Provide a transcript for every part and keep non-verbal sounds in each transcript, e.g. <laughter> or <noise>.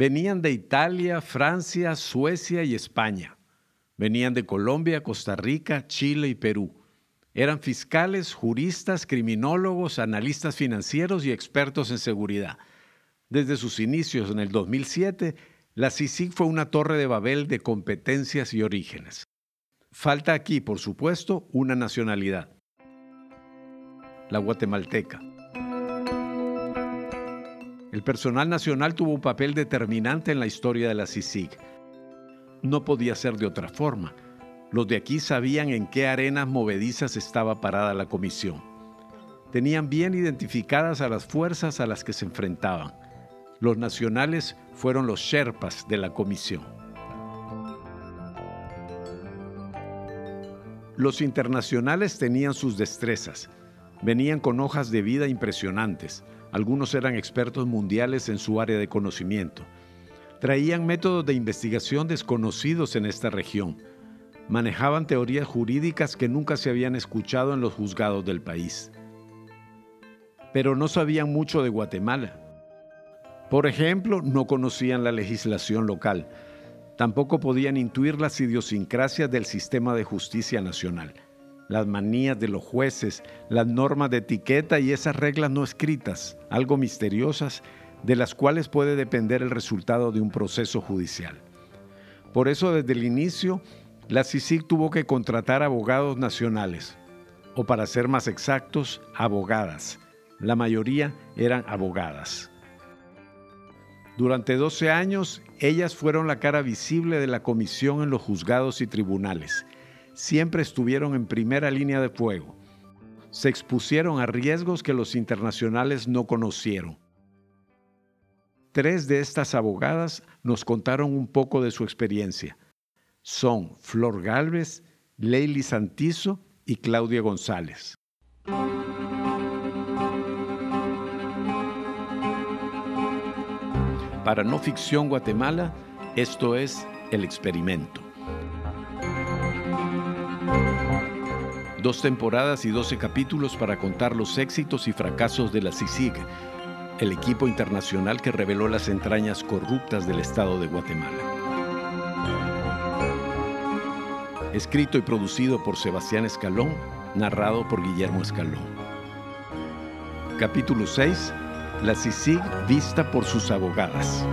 Venían de Italia, Francia, Suecia y España. Venían de Colombia, Costa Rica, Chile y Perú. Eran fiscales, juristas, criminólogos, analistas financieros y expertos en seguridad. Desde sus inicios en el 2007, la CICIG fue una torre de Babel de competencias y orígenes. Falta aquí, por supuesto, una nacionalidad. La guatemalteca. El personal nacional tuvo un papel determinante en la historia de la CICIG. No podía ser de otra forma. Los de aquí sabían en qué arenas movedizas estaba parada la comisión. Tenían bien identificadas a las fuerzas a las que se enfrentaban. Los nacionales fueron los Sherpas de la comisión. Los internacionales tenían sus destrezas. Venían con hojas de vida impresionantes. Algunos eran expertos mundiales en su área de conocimiento. Traían métodos de investigación desconocidos en esta región. Manejaban teorías jurídicas que nunca se habían escuchado en los juzgados del país. Pero no sabían mucho de Guatemala. Por ejemplo, no conocían la legislación local. Tampoco podían intuir las idiosincrasias del sistema de justicia nacional, las manías de los jueces, las normas de etiqueta y esas reglas no escritas, algo misteriosas de las cuales puede depender el resultado de un proceso judicial. Por eso desde el inicio, la CICIG tuvo que contratar abogados nacionales, o para ser más exactos, abogadas. La mayoría eran abogadas. Durante 12 años, ellas fueron la cara visible de la comisión en los juzgados y tribunales. Siempre estuvieron en primera línea de fuego. Se expusieron a riesgos que los internacionales no conocieron. Tres de estas abogadas nos contaron un poco de su experiencia. Son Flor Galvez, Leili Santizo y Claudia González. Para No Ficción Guatemala, esto es El Experimento. Dos temporadas y doce capítulos para contar los éxitos y fracasos de la CICIG, el equipo internacional que reveló las entrañas corruptas del Estado de Guatemala. Escrito y producido por Sebastián Escalón, narrado por Guillermo Escalón. Capítulo 6. La CICIG vista por sus abogadas.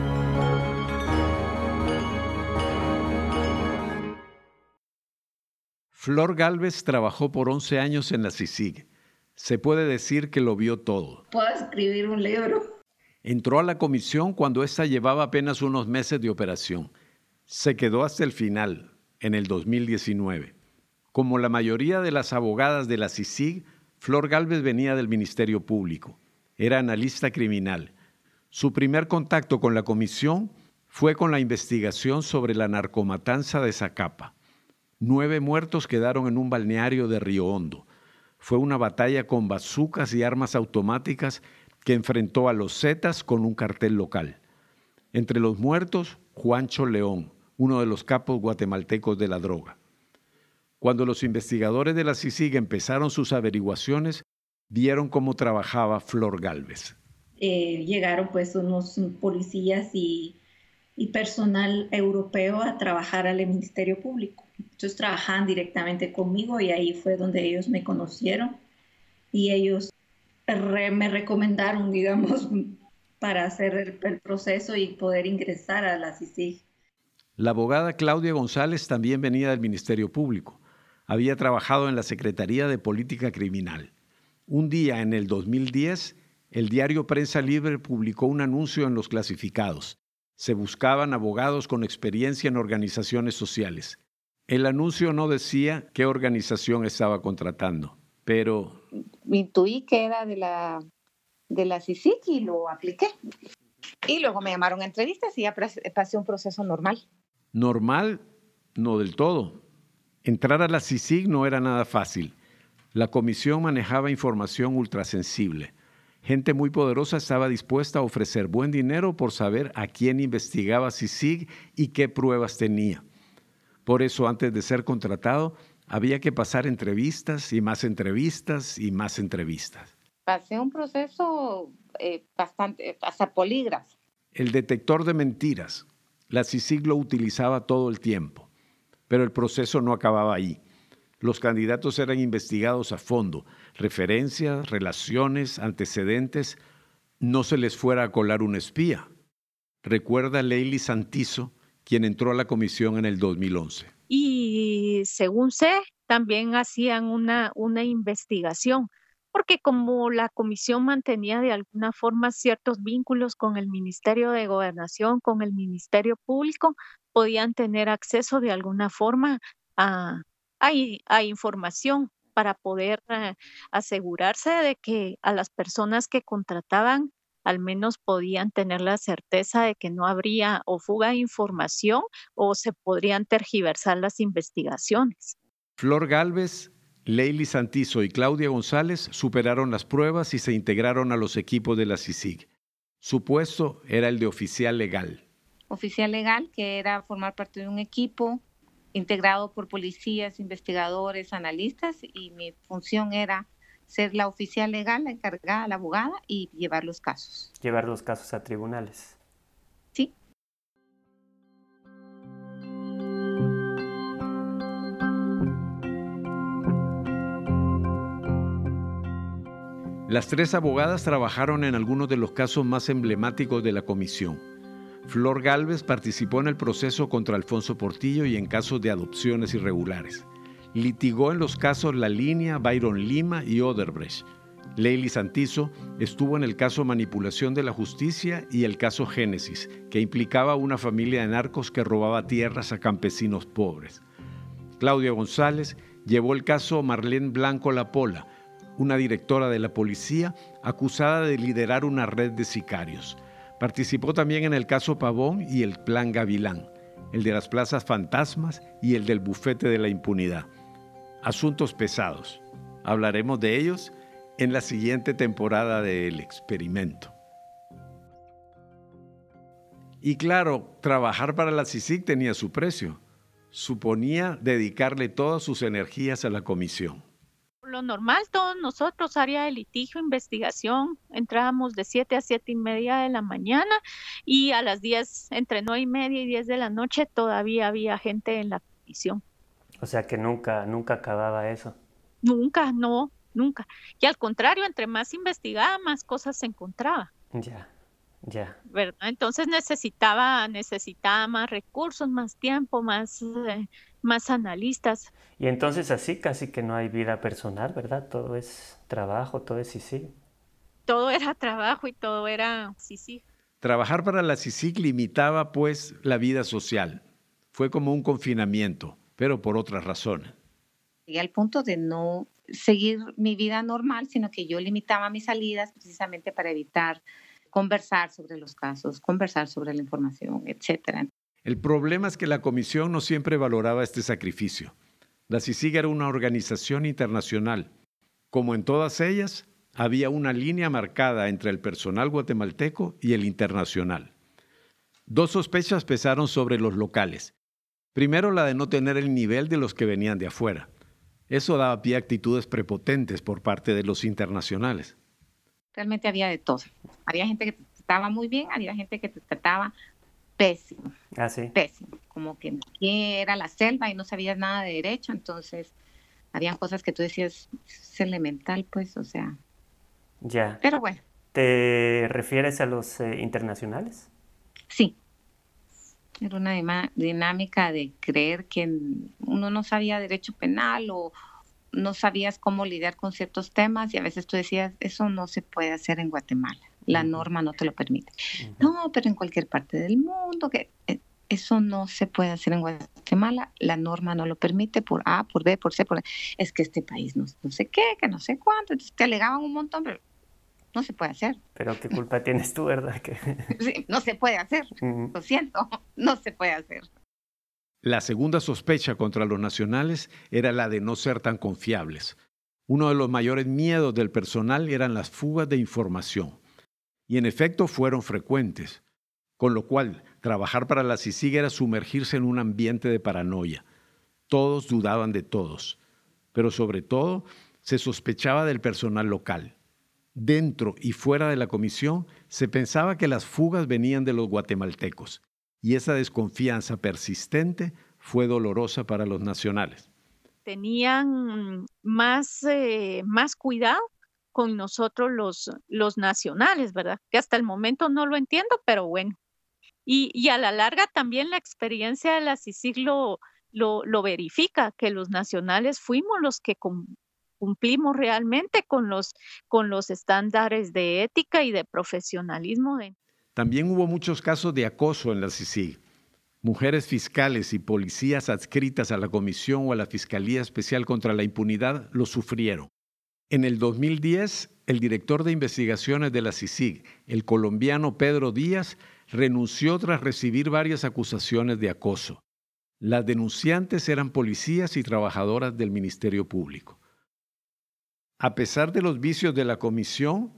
Flor Galvez trabajó por 11 años en la CICIG se puede decir que lo vio todo. Puedo escribir un libro. Entró a la comisión cuando ésta llevaba apenas unos meses de operación. Se quedó hasta el final, en el 2019. Como la mayoría de las abogadas de la CICIG, Flor Galvez venía del Ministerio Público. Era analista criminal. Su primer contacto con la comisión fue con la investigación sobre la narcomatanza de Zacapa. Nueve muertos quedaron en un balneario de Río Hondo fue una batalla con bazucas y armas automáticas que enfrentó a los Zetas con un cartel local. Entre los muertos, Juancho León, uno de los capos guatemaltecos de la droga. Cuando los investigadores de la CICIG empezaron sus averiguaciones, vieron cómo trabajaba Flor Galvez. Eh, llegaron pues unos policías y, y personal europeo a trabajar al Ministerio Público. Entonces trabajaban directamente conmigo y ahí fue donde ellos me conocieron y ellos me recomendaron, <laughs> digamos, para hacer el, proceso y poder ingresar a la CICIG. La abogada Claudia González también venía del Ministerio Público. Había trabajado en la Secretaría de Política Criminal. Un día en el 2010, el diario Prensa Libre publicó un anuncio en los clasificados. Se buscaban abogados con experiencia en organizaciones sociales. El anuncio no decía qué organización estaba contratando, pero... Intuí que era de la, de la CICIC y lo apliqué. Y luego me llamaron a entrevistas y ya pasé un proceso normal. Normal, no del todo. Entrar a la CICIG no era nada fácil. La comisión manejaba información ultrasensible. Gente muy poderosa estaba dispuesta a ofrecer buen dinero por saber a quién investigaba CICIG y qué pruebas tenía. Por eso antes de ser contratado había que pasar entrevistas y más entrevistas y más entrevistas. Pasé un proceso eh, bastante, hasta polígrafo. El detector de mentiras. La CICIG lo utilizaba todo el tiempo, pero el proceso no acababa ahí. Los candidatos eran investigados a fondo, referencias, relaciones, antecedentes, no se les fuera a colar un espía. Recuerda Leili Santizo, quien entró a la comisión en el 2011. Y según sé, también hacían una, una investigación, porque como la comisión mantenía de alguna forma ciertos vínculos con el Ministerio de Gobernación, con el Ministerio Público, podían tener acceso de alguna forma a, a, información para poder eh, asegurarse de que a las personas que contrataban al menos podían tener la certeza de que no habría o fuga de información o se podrían tergiversar las investigaciones. Flor Galvez, Leili Santizo y Claudia González superaron las pruebas y se integraron a los equipos de la CICIG. Su puesto era el de oficial legal. Oficial legal, que era formar parte de un equipo integrado por policías, investigadores, analistas, y mi función era ser la oficial legal, la encargada, la abogada y llevar los casos. Llevar los casos a tribunales. Sí. Las tres abogadas trabajaron en algunos de los casos más emblemáticos de la comisión Flor Galvez participó en el proceso contra Alfonso Portillo y en casos de adopciones irregulares. Litigó en los casos La Línea, Byron Lima y Oderbrecht. Leili Santizo estuvo en el caso Manipulación de la Justicia y el caso Génesis, que implicaba a una familia de narcos que robaba tierras a campesinos pobres. Claudia González llevó el caso Marlene Blanco La Pola, una directora de la policía acusada de liderar una red de sicarios. Participó también en el caso Pavón y el Plan Gavilán, el de las plazas fantasmas y el del bufete de la impunidad. Asuntos pesados. Hablaremos de ellos en la siguiente temporada de El Experimento. Y claro, trabajar para la CICIC tenía su precio. Suponía dedicarle todas sus energías a la comisión lo normal, todos nosotros, área de litigio, investigación, entrábamos de 7 a 7 y media de la mañana y a las 10, entre 9 y media y 10 de la noche, todavía había gente en la comisión. O sea que nunca, nunca acababa eso. Nunca, no, nunca. Y al contrario, entre más investigaba, más cosas se encontraba. Ya. Ya. ¿Verdad? Entonces necesitaba, necesitaba más recursos, más tiempo, más, eh, más analistas. Y entonces así casi que no hay vida personal, ¿verdad? Todo es trabajo, todo es sí. Todo era trabajo y todo era sí. Trabajar para la CICIG limitaba pues la vida social. Fue como un confinamiento, pero por otras razones. Y al punto de no seguir mi vida normal, sino que yo limitaba mis salidas precisamente para evitar conversar sobre los casos, conversar sobre la información, etcétera. El problema es que la comisión no siempre valoraba este sacrificio. La CICIG era una organización internacional. Como en todas ellas, había una línea marcada entre el personal guatemalteco y el internacional. Dos sospechas pesaron sobre los locales. Primero, la de no tener el nivel de los que venían de afuera. Eso daba pie a actitudes prepotentes por parte de los internacionales. Realmente había de todo. Había gente que te trataba muy bien, había gente que te trataba pésimo. Ah, sí. Pésimo. Como que era la selva y no sabías nada de derecho, entonces habían cosas que tú decías, es elemental, pues, o sea. Ya. Pero bueno. ¿Te refieres a los eh, internacionales? Sí. Era una dinámica de creer que uno no sabía derecho penal o, no sabías cómo lidiar con ciertos temas y a veces tú decías, eso no se puede hacer en Guatemala, la norma no te lo permite. No, pero en cualquier parte del mundo, que eh, eso no se puede hacer en Guatemala, la norma no lo permite por A, por B, por C, por Es que este país no, sé qué, que no sé cuánto, entonces te alegaban un montón, pero no se puede hacer. Pero qué culpa <laughs> tienes tú, ¿verdad? Que... Sí, no se puede hacer, lo siento, no se puede hacer. La segunda sospecha contra los nacionales era la de no ser tan confiables. Uno de los mayores miedos del personal eran las fugas de información. Y en efecto fueron frecuentes, con lo cual trabajar para la CICIG era sumergirse en un ambiente de paranoia. Todos dudaban de todos, pero sobre todo se sospechaba del personal local. Dentro y fuera de la comisión se pensaba que las fugas venían de los guatemaltecos y esa desconfianza persistente fue dolorosa para los nacionales. Tenían más, eh, más cuidado con nosotros los, los nacionales, ¿verdad? Que hasta el momento no lo entiendo, pero bueno. Y, a la larga también la experiencia de la CICIG lo, lo, verifica, que los nacionales fuimos los que cumplimos realmente con los, con los estándares de ética y de profesionalismo. También hubo muchos casos de acoso en la CICIG. Mujeres fiscales y policías adscritas a la Comisión o a la Fiscalía Especial contra la Impunidad lo sufrieron. En el 2010, el director de investigaciones de la CICIG, el colombiano Pedro Díaz, renunció tras recibir varias acusaciones de acoso. Las denunciantes eran policías y trabajadoras del Ministerio Público. A pesar de los vicios de la comisión,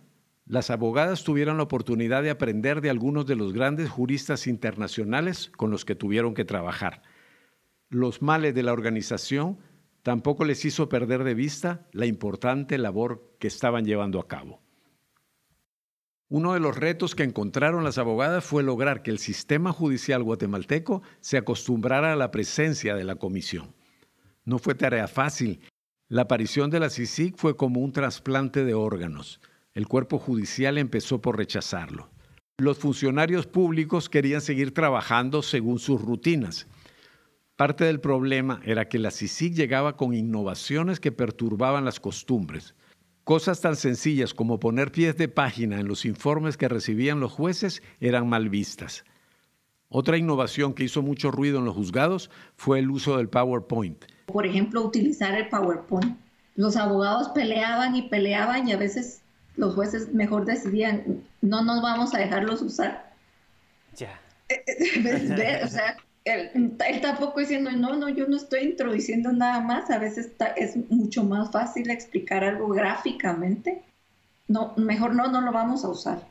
las abogadas tuvieron la oportunidad de aprender de algunos de los grandes juristas internacionales con los que tuvieron que trabajar. Los males de la organización tampoco les hizo perder de vista la importante labor que estaban llevando a cabo. Uno de los retos que encontraron las abogadas fue lograr que el sistema judicial guatemalteco se acostumbrara a la presencia de la comisión. No fue tarea fácil la aparición de la CICIG fue como un trasplante de órganos. El cuerpo judicial empezó por rechazarlo. Los funcionarios públicos querían seguir trabajando según sus rutinas. Parte del problema era que la CICIG llegaba con innovaciones que perturbaban las costumbres. Cosas tan sencillas como poner pies de página en los informes que recibían los jueces eran mal vistas. Otra innovación que hizo mucho ruido en los juzgados fue el uso del PowerPoint por ejemplo, utilizar el PowerPoint. Los abogados peleaban y peleaban y a veces los jueces mejor decidían, no nos vamos a dejarlos usar. Ya. <laughs> o sea, él, tampoco diciendo, no, no, yo no estoy introduciendo nada más. A veces es mucho más fácil explicar algo gráficamente. No, mejor no, no lo vamos a usar.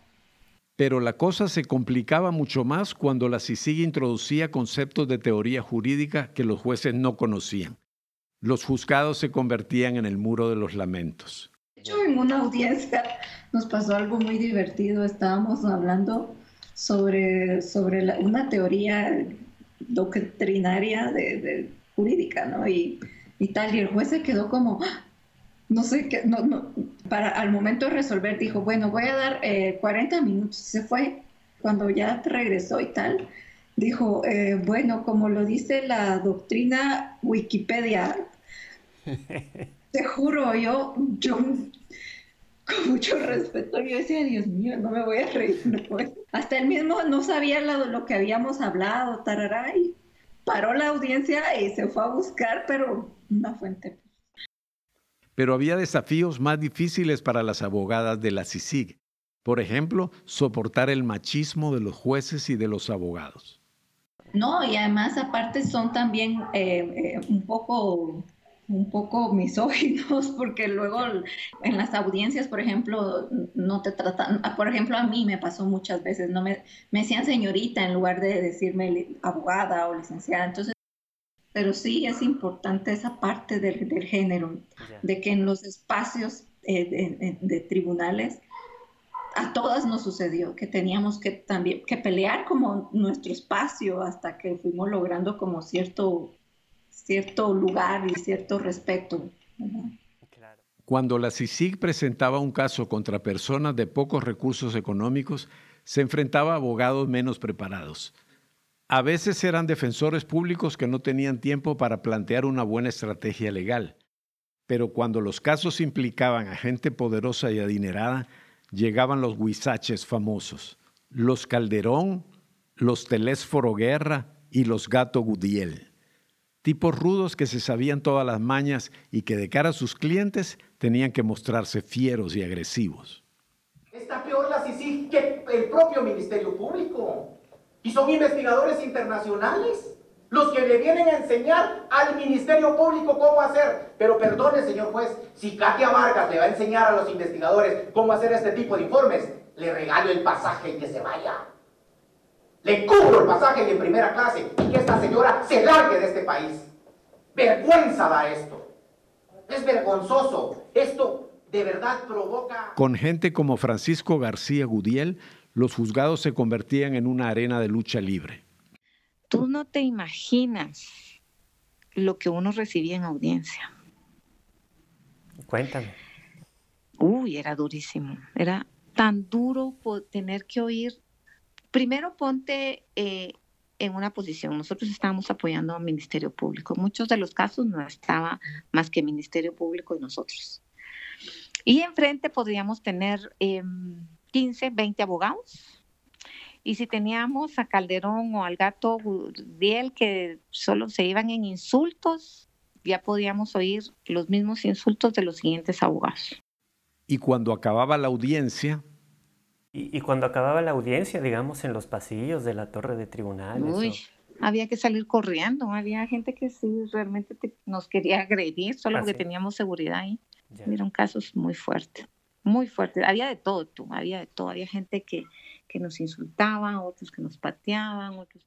Pero la cosa se complicaba mucho más cuando la CICIG introducía conceptos de teoría jurídica que los jueces no conocían los juzgados se convertían en el muro de los lamentos. De hecho, en una audiencia nos pasó algo muy divertido. Estábamos hablando sobre, sobre una teoría doctrinaria de, jurídica, ¿no? Y, tal, y el juez se quedó como, ¡ah! no sé qué, no, no, para al momento de resolver dijo, bueno, voy a dar 40 eh, minutos, se fue, cuando ya regresó y tal, dijo, eh, bueno, como lo dice la doctrina Wikipedia, <laughs> te juro, yo, yo con mucho respeto, yo decía, Dios mío, no me voy a reír. <laughs> Hasta él mismo no sabía lo, lo que habíamos hablado, tarará, y paró la audiencia y se fue a buscar, pero una fuente. Pero había desafíos más difíciles para las abogadas de la CICIG. Por ejemplo, soportar el machismo de los jueces y de los abogados. No, y además aparte son también eh, eh, un poco un poco misóginos <laughs> porque luego en las audiencias, por ejemplo, no te tratan, por ejemplo, a mí me pasó muchas veces, no me, me decían señorita en lugar de decirme abogada o licenciada, entonces, pero sí es importante esa parte del, del género, de que en los espacios eh, de tribunales a todas nos sucedió que teníamos que también que pelear como nuestro espacio hasta que fuimos logrando como cierto cierto lugar y cierto respeto. Cuando la CICIG presentaba un caso contra personas de pocos recursos económicos, se enfrentaba a abogados menos preparados. A veces eran defensores públicos que no tenían tiempo para plantear una buena estrategia legal. Pero cuando los casos implicaban a gente poderosa y adinerada, llegaban los huizaches famosos, los Calderón, los Telésforo Guerra y los Gato Gudiel. Tipos rudos que se sabían todas las mañas y que de cara a sus clientes tenían que mostrarse fieros y agresivos. Está peor la CICIG que el propio Ministerio Público. Y son investigadores internacionales los que le vienen a enseñar al Ministerio Público cómo hacer. Pero perdone, señor juez, si Katia Vargas le va a enseñar a los investigadores cómo hacer este tipo de informes, le regalo el pasaje y que se vaya. Le cubro el pasaje de primera clase y que esta señora se largue de este país. Vergüenza da esto. Es vergonzoso. Esto, de verdad provoca... Con gente como Francisco García Gudiel, los juzgados se convertían en una arena de lucha libre. Tú no te imaginas lo que uno recibía en audiencia. Cuéntame. Uy, era durísimo. Era tan duro tener que oír. Primero ponte eh, en una posición. Nosotros estábamos apoyando al Ministerio Público. En muchos de los casos no estaba más que Ministerio Público y nosotros. Y enfrente podríamos tener 15, em, 20 abogados. Y si teníamos a Calderón o al gato Biel que solo se iban en insultos, ya podíamos oír los mismos insultos de los siguientes abogados. Y cuando acababa la audiencia, y, cuando acababa la audiencia, digamos, en los pasillos de la torre de tribunales. Uy, había que salir corriendo. Había gente que sí realmente nos quería agredir, solo porque teníamos seguridad ahí. Eran casos muy fuertes, muy fuertes. Había de todo, tú, había de todo. Había gente que, que nos insultaba, otros que nos pateaban, otros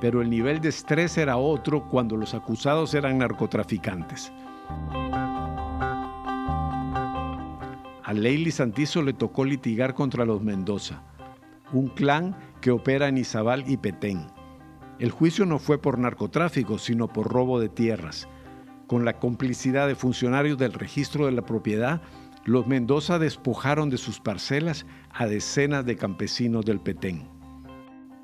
pero el nivel de estrés era otro cuando los acusados eran narcotraficantes. A Leili Santizo le tocó litigar contra los Mendoza, un clan que opera en Izabal y Petén. El juicio no fue por narcotráfico, sino por robo de tierras. Con la complicidad de funcionarios del registro de la propiedad, los Mendoza despojaron de sus parcelas a decenas de campesinos del Petén.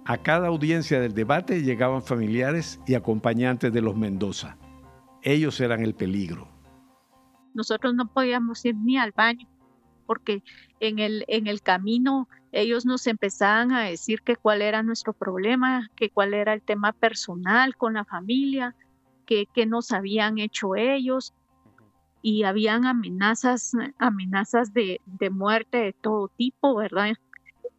A cada audiencia del debate llegaban familiares y acompañantes de los Mendoza. Ellos eran el peligro. Nosotros no podíamos ir ni al baño porque en el, en el camino ellos nos empezaban a decir que cuál era nuestro problema, que cuál era el tema personal con la familia, que, que nos habían hecho ellos y habían amenazas, amenazas de, de muerte de todo tipo, ¿verdad?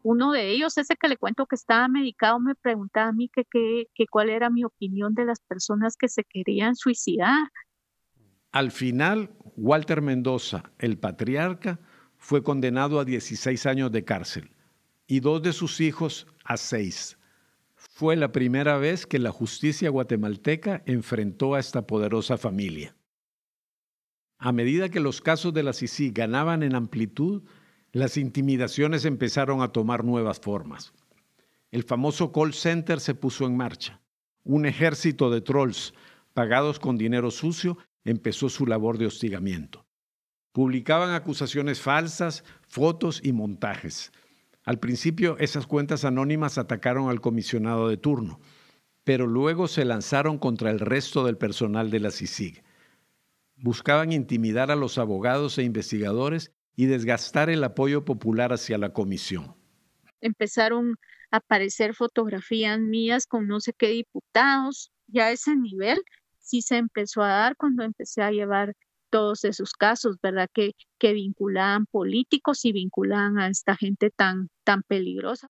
uno de ellos, ese que le cuento que estaba medicado, me preguntaba a mí que, cuál era mi opinión de las personas que se querían suicidar. Al final, Walter Mendoza, el patriarca, fue condenado a 16 años de cárcel y dos de sus hijos a seis. Fue la primera vez que la justicia guatemalteca enfrentó a esta poderosa familia. A medida que los casos de la CICI ganaban en amplitud, las intimidaciones empezaron a tomar nuevas formas. El famoso call center se puso en marcha. Un ejército de trolls pagados con dinero sucio empezó su labor de hostigamiento. Publicaban acusaciones falsas, fotos y montajes. Al principio esas cuentas anónimas atacaron al comisionado de turno, pero luego se lanzaron contra el resto del personal de la CICIG. Buscaban intimidar a los abogados e investigadores y desgastar el apoyo popular hacia la comisión. Empezaron a aparecer fotografías mías con no sé qué diputados, ya ese nivel sí se empezó a dar cuando empecé a llevar todos esos casos, ¿verdad? Que, que vinculaban políticos y vinculaban a esta gente tan, tan peligrosa.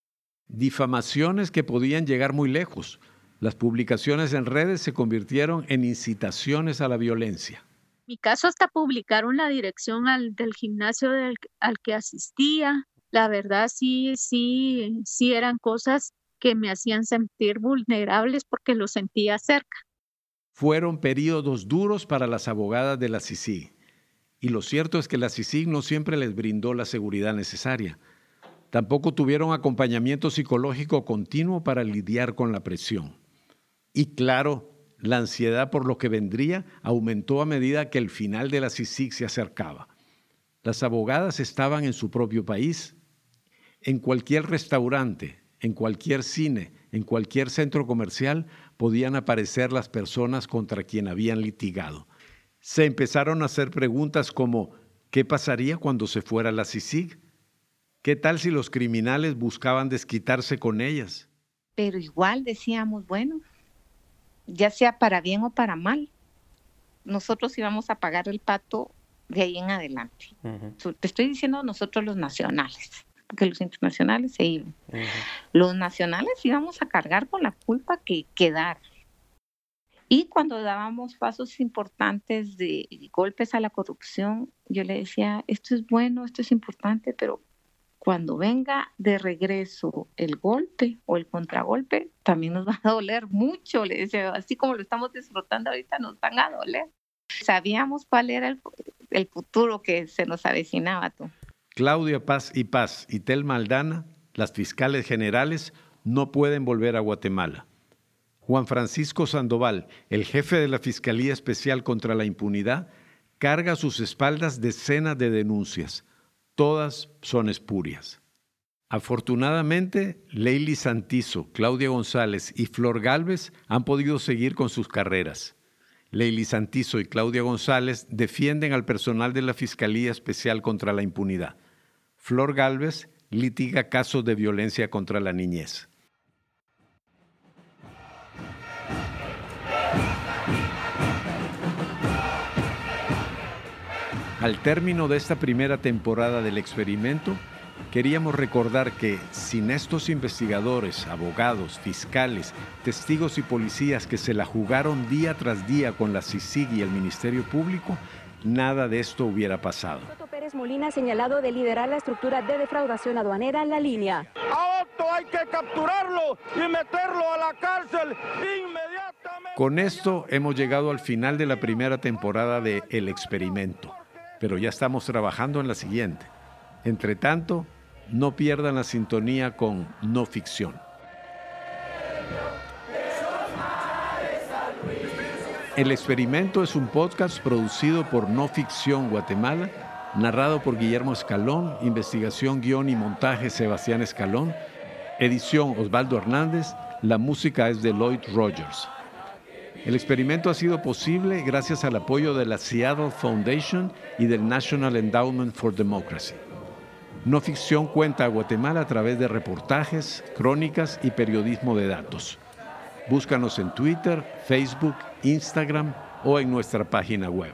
Difamaciones que podían llegar muy lejos. Las publicaciones en redes se convirtieron en incitaciones a la violencia mi caso hasta publicaron la dirección al, del gimnasio al que asistía. La verdad sí, sí, sí eran cosas que me hacían sentir vulnerables porque lo sentía cerca. Fueron periodos duros para las abogadas de la CICIG. Y lo cierto es que la CICIG no siempre les brindó la seguridad necesaria. Tampoco tuvieron acompañamiento psicológico continuo para lidiar con la presión. Y claro, la ansiedad por lo que vendría aumentó a medida que el final de la CICIG se acercaba. Las abogadas estaban en su propio país. En cualquier restaurante, en cualquier cine, en cualquier centro comercial podían aparecer las personas contra quien habían litigado. Se empezaron a hacer preguntas como ¿qué pasaría cuando se fuera la CICIG? ¿Qué tal si los criminales buscaban desquitarse con ellas? Pero igual decíamos, bueno, ya sea para bien o para mal, nosotros íbamos a pagar el pato de ahí en adelante. Te estoy diciendo nosotros los nacionales, porque los internacionales se iban. Los nacionales íbamos a cargar con la culpa que quedara. Y cuando dábamos pasos importantes de golpes a la corrupción, yo le decía, esto es bueno, esto es importante, pero cuando venga de regreso el golpe o el contragolpe, también nos <laughs> va a doler mucho. Le decía, así como lo estamos disfrutando ahorita, nos van a doler. Sabíamos cuál era el, el futuro que se nos avecinaba. Tú. Claudia Paz y Paz y Tel Maldana, las fiscales generales, no pueden volver a Guatemala. Juan Francisco Sandoval, el jefe de la Fiscalía Especial contra la Impunidad, carga a sus espaldas decenas de denuncias todas son espurias. Afortunadamente, Leili Santizo, Claudia González y Flor Galvez han podido seguir con sus carreras. Leili Santizo y Claudia González defienden al personal de la Fiscalía Especial contra la Impunidad. Flor Galvez litiga casos de violencia contra la niñez. Al término de esta primera temporada del experimento, queríamos recordar que sin estos investigadores, abogados, fiscales, testigos y policías que se la jugaron día tras día con la CICIG y el Ministerio Público, nada de esto hubiera pasado. Pérez Molina ha señalado de liderar la estructura de defraudación aduanera en la línea. A Otto hay que capturarlo y meterlo a la cárcel inmediatamente. Con esto hemos llegado al final de la primera temporada de El Experimento pero ya estamos trabajando en la siguiente. Entre tanto, no pierdan la sintonía con No Ficción. El experimento es un podcast producido por No Ficción Guatemala, narrado por Guillermo Escalón, investigación, guion y montaje Sebastián Escalón, edición Osvaldo Hernández, la música es de Lloyd Rogers. El experimento ha sido posible gracias al apoyo de la Seattle Foundation y del National Endowment for Democracy. No ficción cuenta a Guatemala a través de reportajes, crónicas y periodismo de datos. Búscanos en Twitter, Facebook, Instagram o en nuestra página web.